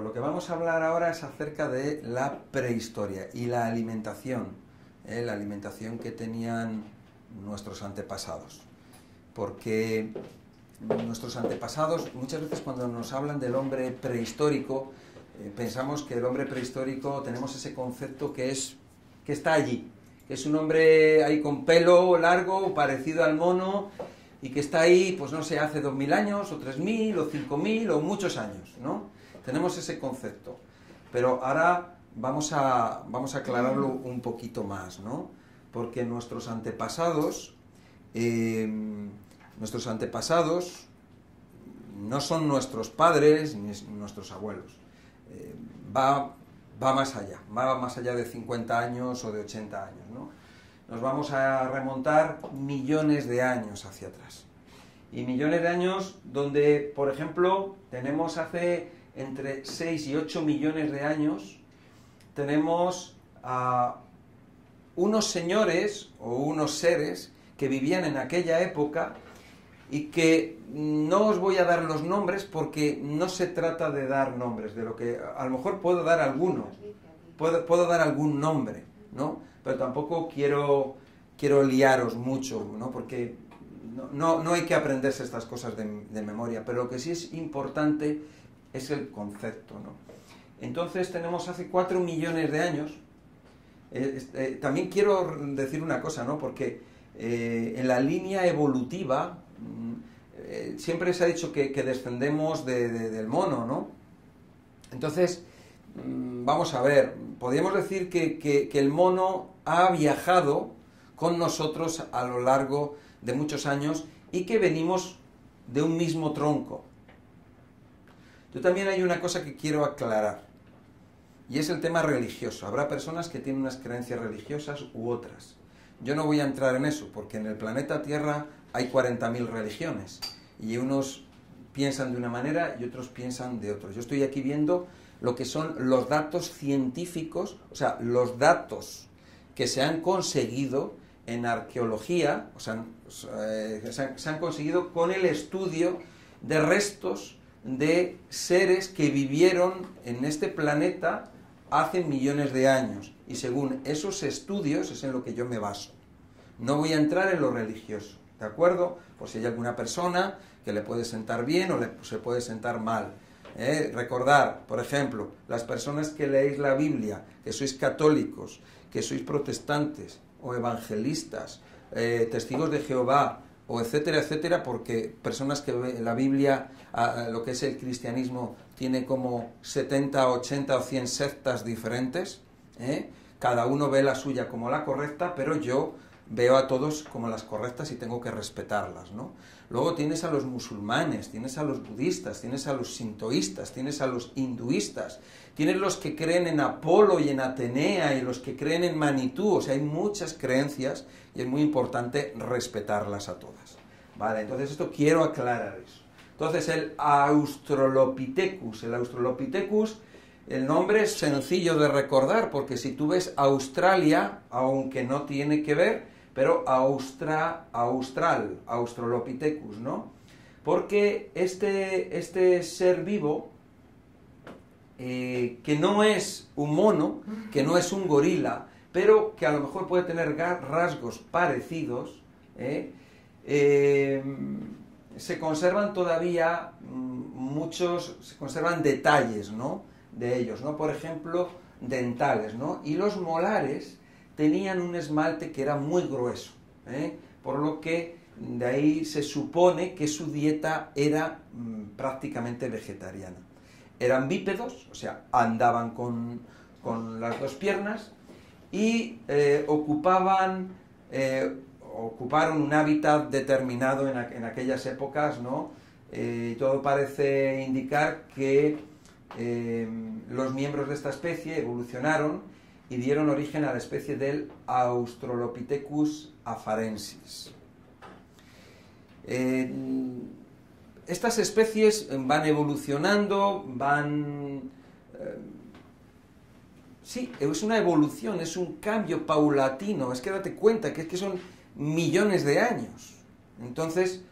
lo que vamos a hablar ahora es acerca de la prehistoria y la alimentación, ¿eh? la alimentación que tenían nuestros antepasados. Porque nuestros antepasados, muchas veces cuando nos hablan del hombre prehistórico, eh, pensamos que el hombre prehistórico tenemos ese concepto que es que está allí, que es un hombre ahí con pelo largo, parecido al mono, y que está ahí, pues no sé, hace dos mil años, o tres mil, o cinco mil, o muchos años, ¿no? Tenemos ese concepto. Pero ahora vamos a, vamos a aclararlo un poquito más, ¿no? Porque nuestros antepasados, em, nuestros antepasados no son nuestros padres ni nuestros abuelos. Eh, va, va más allá, va más allá de 50 años o de 80 años, ¿no? Nos vamos a remontar millones de años hacia atrás. Y millones de años donde, por ejemplo, tenemos hace entre 6 y 8 millones de años, tenemos a unos señores o unos seres que vivían en aquella época y que no os voy a dar los nombres porque no se trata de dar nombres, de lo que a lo mejor puedo dar alguno, puedo, puedo dar algún nombre, ¿no? pero tampoco quiero, quiero liaros mucho, ¿no? Porque no, no, hay que aprenderse estas cosas de, memoria, pero lo que sí es importante es el concepto, ¿no? Entonces tenemos hace cuatro millones de años, eh, eh, también quiero decir una cosa, ¿no? Porque eh, en la línea evolutiva mm, siempre se ha dicho que, descendemos del mono, ¿no? Entonces, mm, vamos a ver, podríamos decir que, el mono ha viajado con nosotros a lo largo de muchos años y que venimos de un mismo tronco. Yo también hay una cosa que quiero aclarar, y es el tema religioso. Habrá personas que tienen unas creencias religiosas u otras. Yo no voy a entrar en eso, porque en el planeta Tierra hay 40.000 religiones, y unos piensan de una manera y otros piensan de otra. Yo estoy aquí viendo lo que son los datos científicos, o sea, los datos que se han conseguido en arqueología, o sea, eh, se han conseguido con el estudio de restos de seres que vivieron en este planeta hace millones de años. Y según esos estudios es en lo que yo me baso. No voy a entrar en lo religioso, ¿de acuerdo? Por si hay alguna persona que le puede sentar bien o le, se puede sentar mal. ¿eh? recordar, por ejemplo, las personas que leéis la Biblia, que sois católicos, que sois protestantes o evangelistas, eh, testigos de Jehová, o etcétera, etcétera, porque personas que la Biblia, lo que es el cristianismo, tiene como 70, 80 o 100 sectas diferentes, ¿eh? cada uno ve la suya como la correcta, pero yo veo a todos como las correctas y tengo que respetarlas, ¿no? Luego tienes a los musulmanes, tienes a los budistas, tienes a los sintoístas, tienes a los hinduistas, tienes los que creen en Apolo y en Atenea y los que creen en Manitú, o sea, hay muchas creencias y es muy importante respetarlas a todas. Vale, entonces esto quiero aclarar. Entonces el Australopithecus, el Australopithecus, el nombre es sencillo de recordar porque si tú ves Australia, aunque no tiene que ver, pero austra, austral, Australopithecus, ¿no? Porque este, este ser vivo, eh, que no es un mono, que no es un gorila, pero que a lo mejor puede tener rasgos parecidos, ¿eh? Eh, se conservan todavía mm, muchos, se conservan detalles, ¿no? De ellos, ¿no? Por ejemplo, dentales, ¿no? Y los molares tenían un esmalte que era muy grueso, ¿eh? por lo que de ahí se supone que su dieta era mm, prácticamente vegetariana. Eran bípedos, o sea, andaban con, las dos piernas y eh, ocupaban, eh, ocuparon un hábitat determinado en, en aquellas épocas, ¿no? todo parece indicar que los miembros de esta especie evolucionaron y dieron origen a la especie del Australopithecus afarensis. Estas especies van evolucionando, van... Eh, sí, es una evolución, es un cambio paulatino, es que date cuenta que, es que son millones de años. Entonces,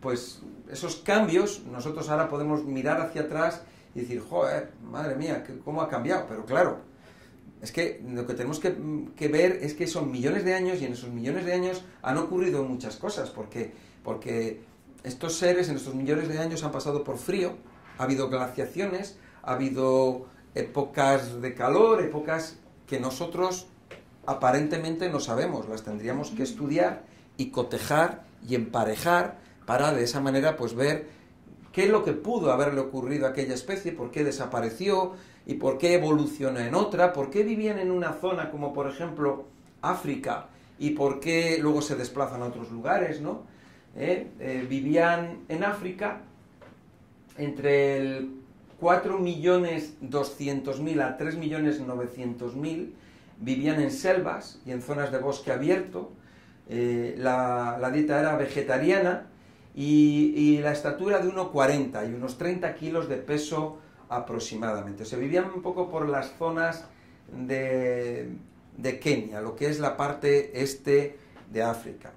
pues esos cambios, nosotros ahora podemos mirar hacia atrás y decir, joder, madre mía, ¿cómo ha cambiado? Pero claro, es que lo que tenemos que, ver es que son millones de años y en esos millones de años han ocurrido muchas cosas, porque, porque estos seres en estos millones de años han pasado por frío, ha habido glaciaciones, ha habido épocas de calor, épocas que nosotros aparentemente no sabemos, las tendríamos que estudiar y cotejar y emparejar para de esa manera pues ver qué es lo que pudo haberle ocurrido a aquella especie, por qué desapareció y por qué evolucionó en otra, por qué vivían en una zona como por ejemplo África y por qué luego se desplazan a otros lugares, ¿no? ¿Eh? Eh, vivían en África entre el 4.200.000 a 3.900.000 vivían en selvas y en zonas de bosque abierto. Eh, la, dieta era vegetariana y, la estatura de 1,40 y unos 30 kilos de peso aproximadamente. Se vivían un poco por las zonas de, de Kenia, lo que es la parte este de África.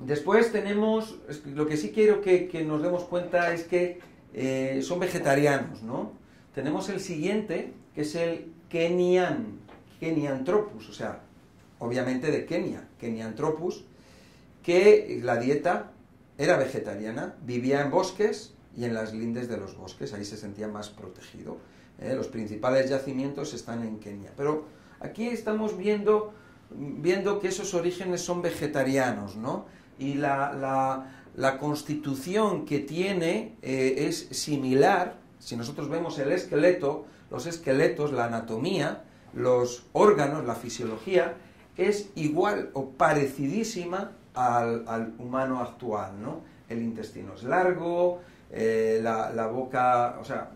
Después tenemos, lo que sí quiero que, nos demos cuenta es que eh, son vegetarianos, ¿no? Tenemos el siguiente, que es el Kenian, Kenianthropus, o sea, obviamente de Kenia, Kenianthropus, que la dieta era vegetariana, vivía en bosques y en las lindes de los bosques, ahí se sentía más protegido. ¿eh? Los principales yacimientos están en Kenia. Pero aquí estamos viendo, viendo que esos orígenes son vegetarianos, ¿no? y la, constitución que tiene eh, es similar, si nosotros vemos el esqueleto, los esqueletos, la anatomía, los órganos, la fisiología, es igual o parecidísima al, humano actual, ¿no? El intestino es largo, eh, la, boca, o sea,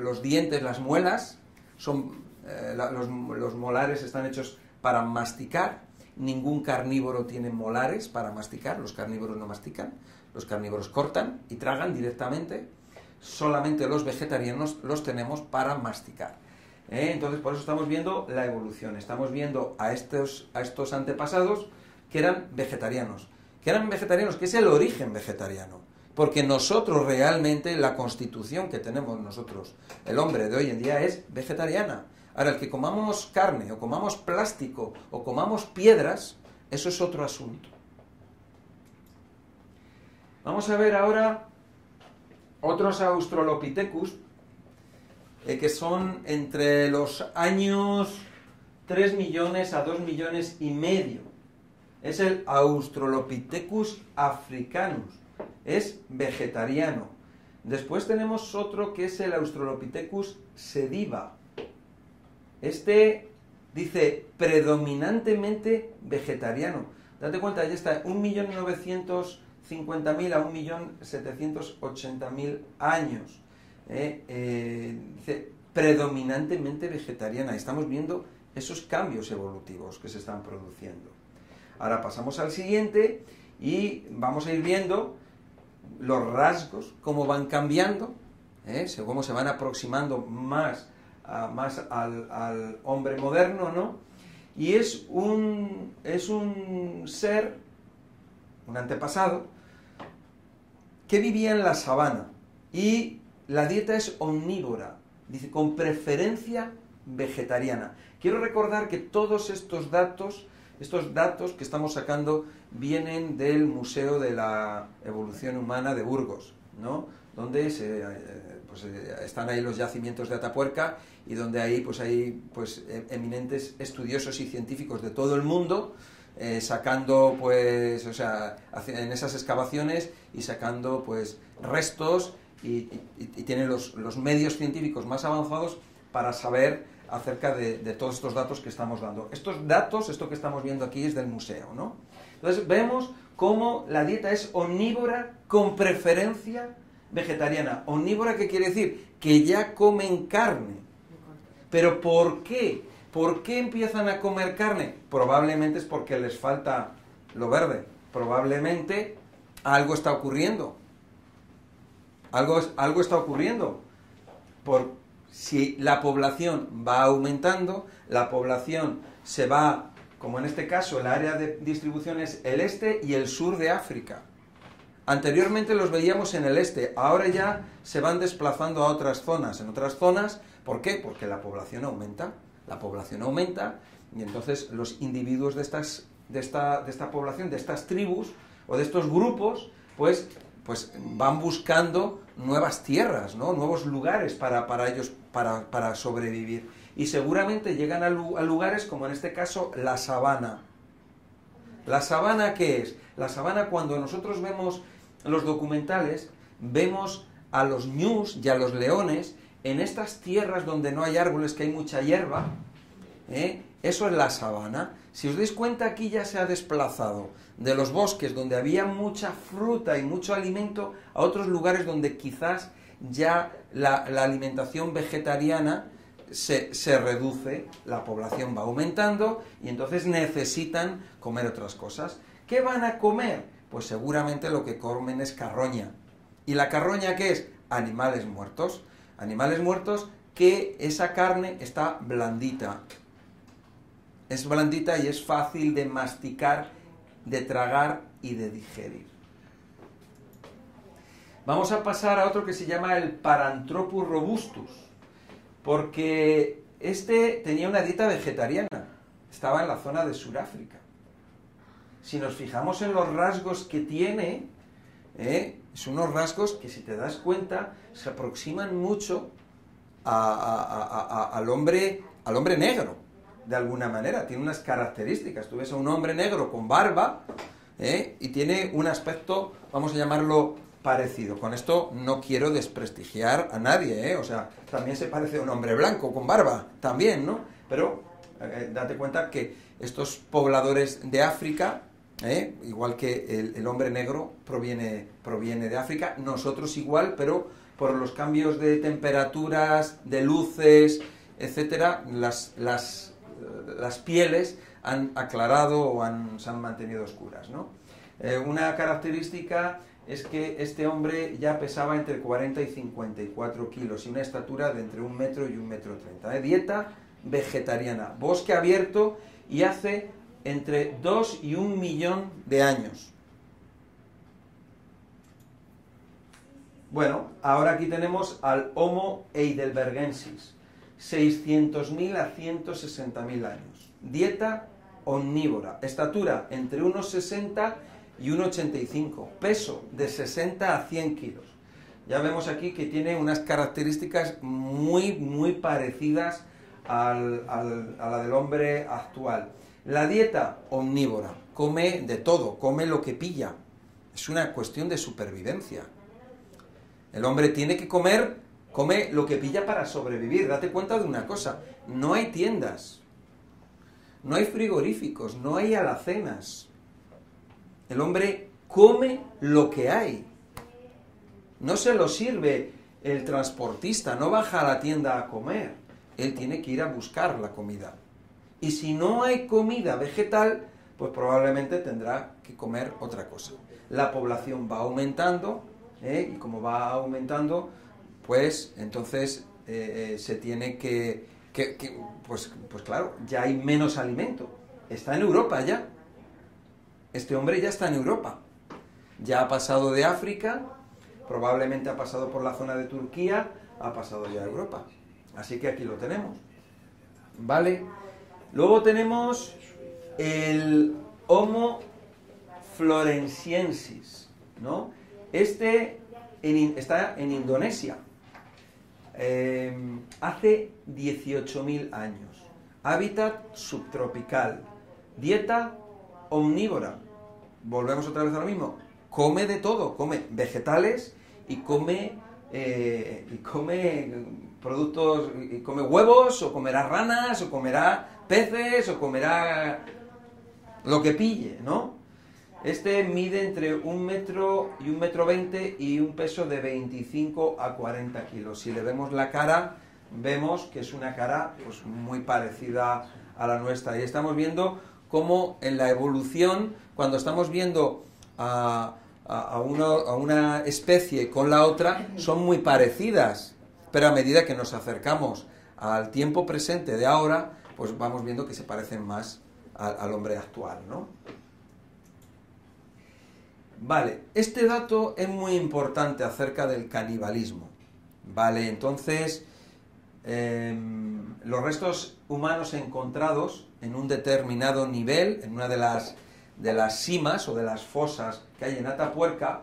los dientes, las muelas, son, eh, los, los molares están hechos para masticar, Ningún carnívoro tiene molares para masticar, los carnívoros no mastican, los carnívoros cortan y tragan directamente, solamente los vegetarianos los tenemos para masticar. ¿eh? Entonces, por eso estamos viendo la evolución, estamos viendo a estos, a estos antepasados que eran vegetarianos, que eran vegetarianos, que es el origen vegetariano, porque nosotros realmente, la constitución que tenemos nosotros, el hombre de hoy en día es vegetariana. Ahora, el que comamos carne o comamos plástico o comamos piedras, eso es otro asunto. Vamos a ver ahora otros Australopithecus eh, que son entre los años 3 millones a 2 millones y medio. Es el Australopithecus africanus. Es vegetariano. Después tenemos otro que es el Australopithecus sediva este dice predominantemente vegetariano. Date cuenta, ya está, 1.950.000 a 1.780.000 años. ¿eh? Eh, dice predominantemente vegetariana. Estamos viendo esos cambios evolutivos que se están produciendo. Ahora pasamos al siguiente y vamos a ir viendo los rasgos, cómo van cambiando, ¿eh? cómo se van aproximando más más al, hombre moderno, ¿no? Y es un, es un ser, un antepasado, que vivía en la sabana y la dieta es omnívora, dice, con preferencia vegetariana. Quiero recordar que todos estos datos, estos datos que estamos sacando, vienen del Museo de la Evolución Humana de Burgos, ¿no? donde se, eh, pues, eh, están ahí los yacimientos de Atapuerca y donde ahí pues hay pues e, eminentes estudiosos y científicos de todo el mundo eh, sacando pues o sea en esas excavaciones y sacando pues restos y, tienen los, los, medios científicos más avanzados para saber acerca de, todos estos datos que estamos dando. Estos datos, esto que estamos viendo aquí es del museo, ¿no? Entonces vemos cómo la dieta es omnívora con preferencia vegetariana. Omnívora, ¿qué quiere decir? Que ya comen carne. Pero ¿por qué? ¿Por qué empiezan a comer carne? Probablemente es porque les falta lo verde. Probablemente algo está ocurriendo. Algo, algo está ocurriendo. Por, si la población va aumentando, la población se va, como en este caso, el área de distribución es el este y el sur de África. Anteriormente los veíamos en el este, ahora ya se van desplazando a otras zonas. En otras zonas, ¿por qué? Porque la población aumenta, la población aumenta y entonces los individuos de, estas, de, esta, de esta población, de estas tribus o de estos grupos, pues, pues van buscando nuevas tierras, ¿no? nuevos lugares para, para ellos, para, para, sobrevivir. Y seguramente llegan a, a lugares como en este caso la sabana. ¿La sabana qué es? La sabana cuando nosotros vemos los documentales, vemos a los ñus y a los leones en estas tierras donde no hay árboles, que hay mucha hierba, ¿eh? Eso es la sabana. Si os dais cuenta, aquí ya se ha desplazado de los bosques donde había mucha fruta y mucho alimento a otros lugares donde quizás ya la, alimentación vegetariana se, se, reduce, la población va aumentando y entonces necesitan comer otras cosas. ¿Qué van a comer? Pues seguramente lo que comen es carroña. ¿Y la carroña qué es? Animales muertos. Animales muertos que esa carne está blandita, es blandita y es fácil de masticar, de tragar y de digerir. Vamos a pasar a otro que se llama el Paranthropus robustus, porque este tenía una dieta vegetariana, estaba en la zona de Sudáfrica. Si nos fijamos en los rasgos que tiene, ¿eh? son unos rasgos que si te das cuenta se aproximan mucho al, hombre, al hombre negro de alguna manera, tiene unas características. Tú ves a un hombre negro con barba ¿eh? y tiene un aspecto, vamos a llamarlo, parecido. Con esto no quiero desprestigiar a nadie, ¿eh? o sea, también se parece a un hombre blanco con barba, también, ¿no? Pero eh, date cuenta que estos pobladores de África, ¿eh? igual que el, hombre negro proviene, proviene de África, nosotros igual, pero por los cambios de temperaturas, de luces, etcétera, las, las las pieles han aclarado o han, se han mantenido oscuras. ¿no? Eh, una característica es que este hombre ya pesaba entre 40 y 54 kilos y una estatura de entre un metro y un metro treinta. ¿eh? Dieta vegetariana, bosque abierto y hace entre 2 y un millón de años. Bueno, ahora aquí tenemos al Homo heidelbergensis 600.000 a 160.000 años. Dieta omnívora. Estatura entre 1,60 y 1,85. Peso de 60 a 100 kilos. Ya vemos aquí que tiene unas características muy, muy parecidas a la del hombre actual. La dieta omnívora. Come de todo, come lo que pilla. Es una cuestión de supervivencia. El hombre tiene que comer Come lo que pilla para sobrevivir. Date cuenta de una cosa, no hay tiendas, no hay frigoríficos, no hay alacenas. El hombre come lo que hay. No se lo sirve el transportista, no baja a la tienda a comer. Él tiene que ir a buscar la comida. Y si no hay comida vegetal, pues probablemente tendrá que comer otra cosa. La población va aumentando ¿eh? y como va aumentando, pues entonces eh, eh, se tiene que, pues, pues claro, ya hay menos alimento. Está en Europa ya. Este hombre ya está en Europa. Ya ha pasado de África, probablemente ha pasado por la zona de Turquía, ha pasado ya a Europa. Así que aquí lo tenemos. ¿Vale? Luego tenemos el Homo florensiensis, ¿no? Este está en Indonesia. Em, hace 18.000 años. Hábitat subtropical. Dieta omnívora. Volvemos otra vez a lo mismo. Come de todo. Come vegetales y come, eh, y come productos, y come huevos, o comerá ranas, o comerá peces, o comerá lo que pille, ¿no? Este mide entre un metro y un metro veinte y un peso de 25 a 40 kilos. Si le vemos la cara, vemos que es una cara pues, muy parecida a la nuestra. Y estamos viendo cómo en la evolución, cuando estamos viendo a, una especie con la otra, son muy parecidas. Pero a medida que nos acercamos al tiempo presente de ahora, pues vamos viendo que se parecen más al, al hombre actual, ¿no? Vale, este dato es muy importante acerca del canibalismo. Vale, entonces, em, los restos humanos encontrados en un determinado nivel, en una de las, de las cimas o de las fosas que hay en Atapuerca,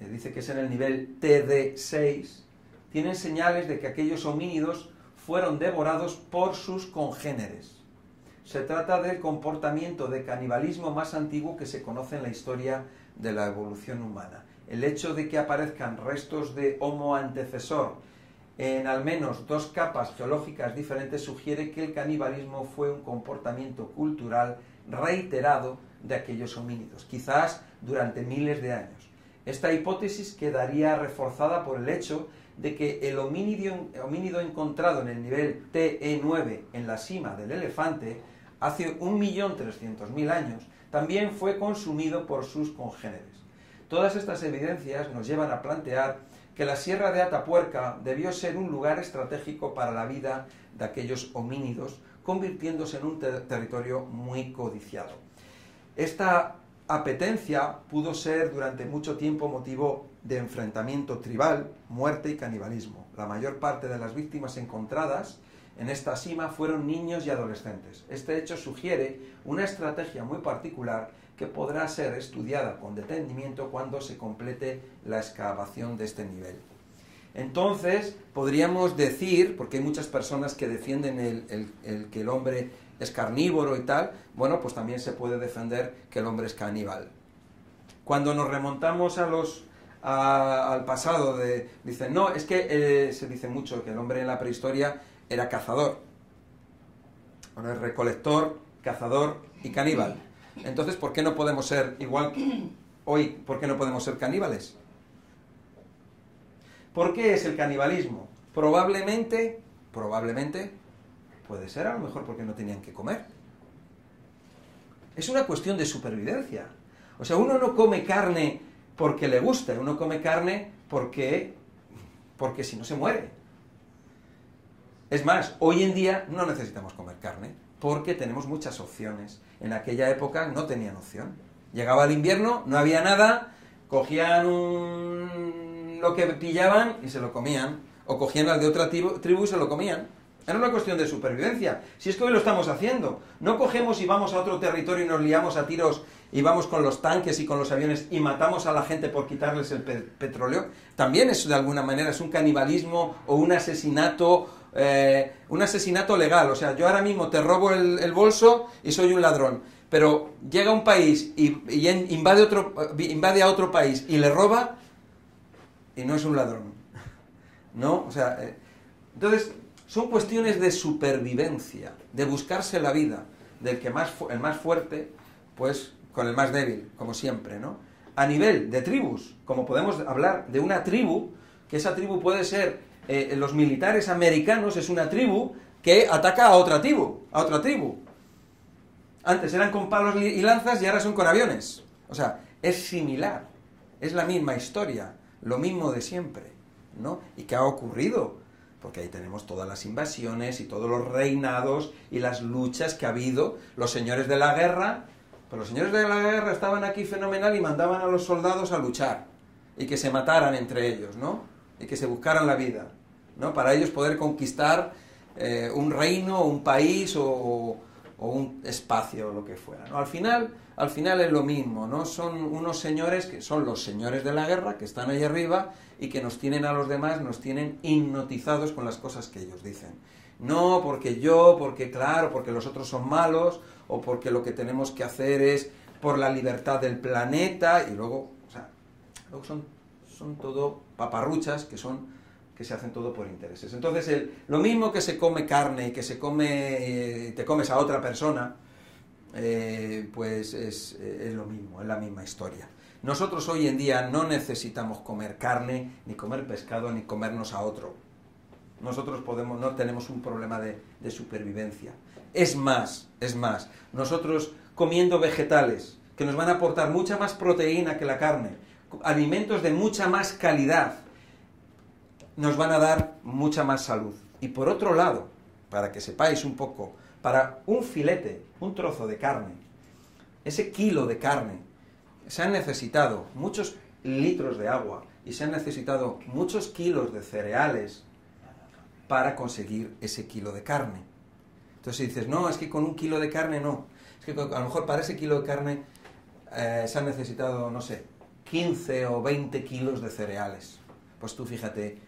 eh, dice que es en el nivel TD6, tienen señales de que aquellos homínidos fueron devorados por sus congéneres. Se trata del comportamiento de canibalismo más antiguo que se conoce en la historia de la evolución humana. El hecho de que aparezcan restos de Homo antecesor en al menos dos capas geológicas diferentes sugiere que el canibalismo fue un comportamiento cultural reiterado de aquellos homínidos, quizás durante miles de años. Esta hipótesis quedaría reforzada por el hecho de que el homínido, encontrado en el nivel TE9 en la cima del elefante hace 1.300.000 años también fue consumido por sus congéneres. Todas estas evidencias nos llevan a plantear que la Sierra de Atapuerca debió ser un lugar estratégico para la vida de aquellos homínidos, convirtiéndose en un territorio muy codiciado. Esta apetencia pudo ser durante mucho tiempo motivo de enfrentamiento tribal, muerte y canibalismo. La mayor parte de las víctimas encontradas en esta cima fueron niños y adolescentes. Este hecho sugiere una estrategia muy particular que podrá ser estudiada con detenimiento cuando se complete la excavación de este nivel. Entonces, podríamos decir, porque hay muchas personas que defienden el, que el hombre es carnívoro y tal, bueno, pues también se puede defender que el hombre es caníbal. Cuando nos remontamos a los, al pasado, de, dicen, no, es que eh, se dice mucho que el hombre en la prehistoria era cazador. Bueno, es recolector, cazador y caníbal. Entonces, ¿por qué no podemos ser igual que hoy? ¿Por qué no podemos ser caníbales? ¿Por qué es el canibalismo? Probablemente, probablemente, puede ser a lo mejor porque no tenían que comer. Es una cuestión de supervivencia. O sea, uno no come carne porque le gusta, uno come carne porque, porque si no se muere. Es más, hoy en día no necesitamos comer carne porque tenemos muchas opciones. En aquella época no tenían opción. Llegaba el invierno, no había nada, cogían lo que pillaban y se lo comían, o cogían al de otra tribu y se lo comían. Era una cuestión de supervivencia. Si es que hoy lo estamos haciendo, no cogemos y vamos a otro territorio y nos liamos a tiros y vamos con los tanques y con los aviones y matamos a la gente por quitarles el petróleo. También eso de alguna manera es un canibalismo o un asesinato eh, un asesinato legal. O sea, yo ahora mismo te robo el, bolso y soy un ladrón. Pero llega un país y, invade, otro, invade a otro país y le roba y no es un ladrón. ¿No? O sea, eh, entonces son cuestiones de supervivencia, de buscarse la vida, del que más, el más fuerte, pues con el más débil, como siempre, ¿no? A nivel de tribus, como podemos hablar de una tribu, que esa tribu puede ser eh, los militares americanos es una tribu que ataca a otra tribu, a otra tribu. Antes eran con palos y lanzas y ahora son con aviones. O sea, es similar, es la misma historia, lo mismo de siempre, ¿no? ¿Y qué ha ocurrido? Porque ahí tenemos todas las invasiones y todos los reinados y las luchas que ha habido, los señores de la guerra, pero los señores de la guerra estaban aquí fenomenal y mandaban a los soldados a luchar y que se mataran entre ellos, ¿no? Y que se buscaran la vida, ¿no? Para ellos poder conquistar eh, un reino, un país o, un espacio, o lo que fuera, ¿no? Al final, al final es lo mismo, ¿no? Son unos señores que son los señores de la guerra, que están ahí arriba y que nos tienen a los demás, nos tienen hipnotizados con las cosas que ellos dicen. No porque yo, porque claro, porque los otros son malos, o porque lo que tenemos que hacer es por la libertad del planeta, y luego, o sea, luego son son todo paparruchas que son que se hacen todo por intereses. Entonces, el, lo mismo que se come carne y que se come, eh, te comes a otra persona, eh, pues es, es, lo mismo, es la misma historia. Nosotros hoy en día no necesitamos comer carne, ni comer pescado, ni comernos a otro. Nosotros podemos, no tenemos un problema de, de supervivencia. Es más, es más, nosotros comiendo vegetales, que nos van a aportar mucha más proteína que la carne, alimentos de mucha más calidad nos van a dar mucha más salud. Y por otro lado, para que sepáis un poco, para un filete, un trozo de carne, ese kilo de carne, se han necesitado muchos litros de agua y se han necesitado muchos kilos de cereales para conseguir ese kilo de carne. Entonces dices, no, es que con un kilo de carne no. Es que a lo mejor para ese kilo de carne eh, se han necesitado, no sé, 15 o 20 kilos de cereales. Pues tú fíjate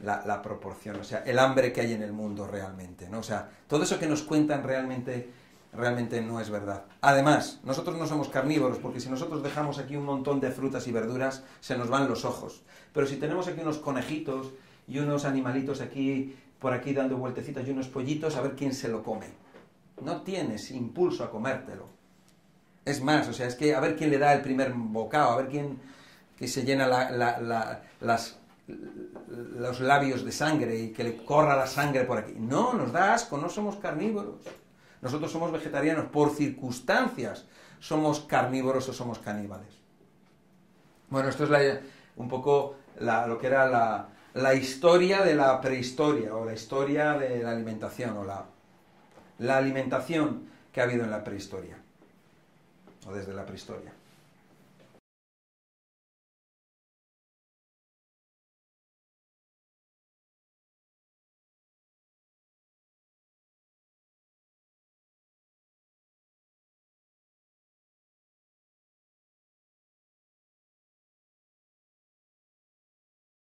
la, proporción, o sea, el hambre que hay en el mundo realmente, ¿no? O sea, todo eso que nos cuentan realmente, realmente no es verdad. Además, nosotros no somos carnívoros, porque si nosotros dejamos aquí un montón de frutas y verduras, se nos van los ojos. Pero si tenemos aquí unos conejitos y unos animalitos aquí, por aquí dando vueltecitas y unos pollitos, a ver quién se lo come. No tienes impulso a comértelo. Es más, o sea, es que a ver quién le da el primer bocado, a ver quién que se llena las, los labios de sangre y que le corra la sangre por aquí. No, nos da asco, no somos carnívoros. Nosotros somos vegetarianos por circunstancias. Somos carnívoros o somos caníbales. Bueno, esto es un poco lo que era la, historia de la prehistoria o la historia de la alimentación o la, la alimentación que ha habido en la prehistoria o desde la prehistoria.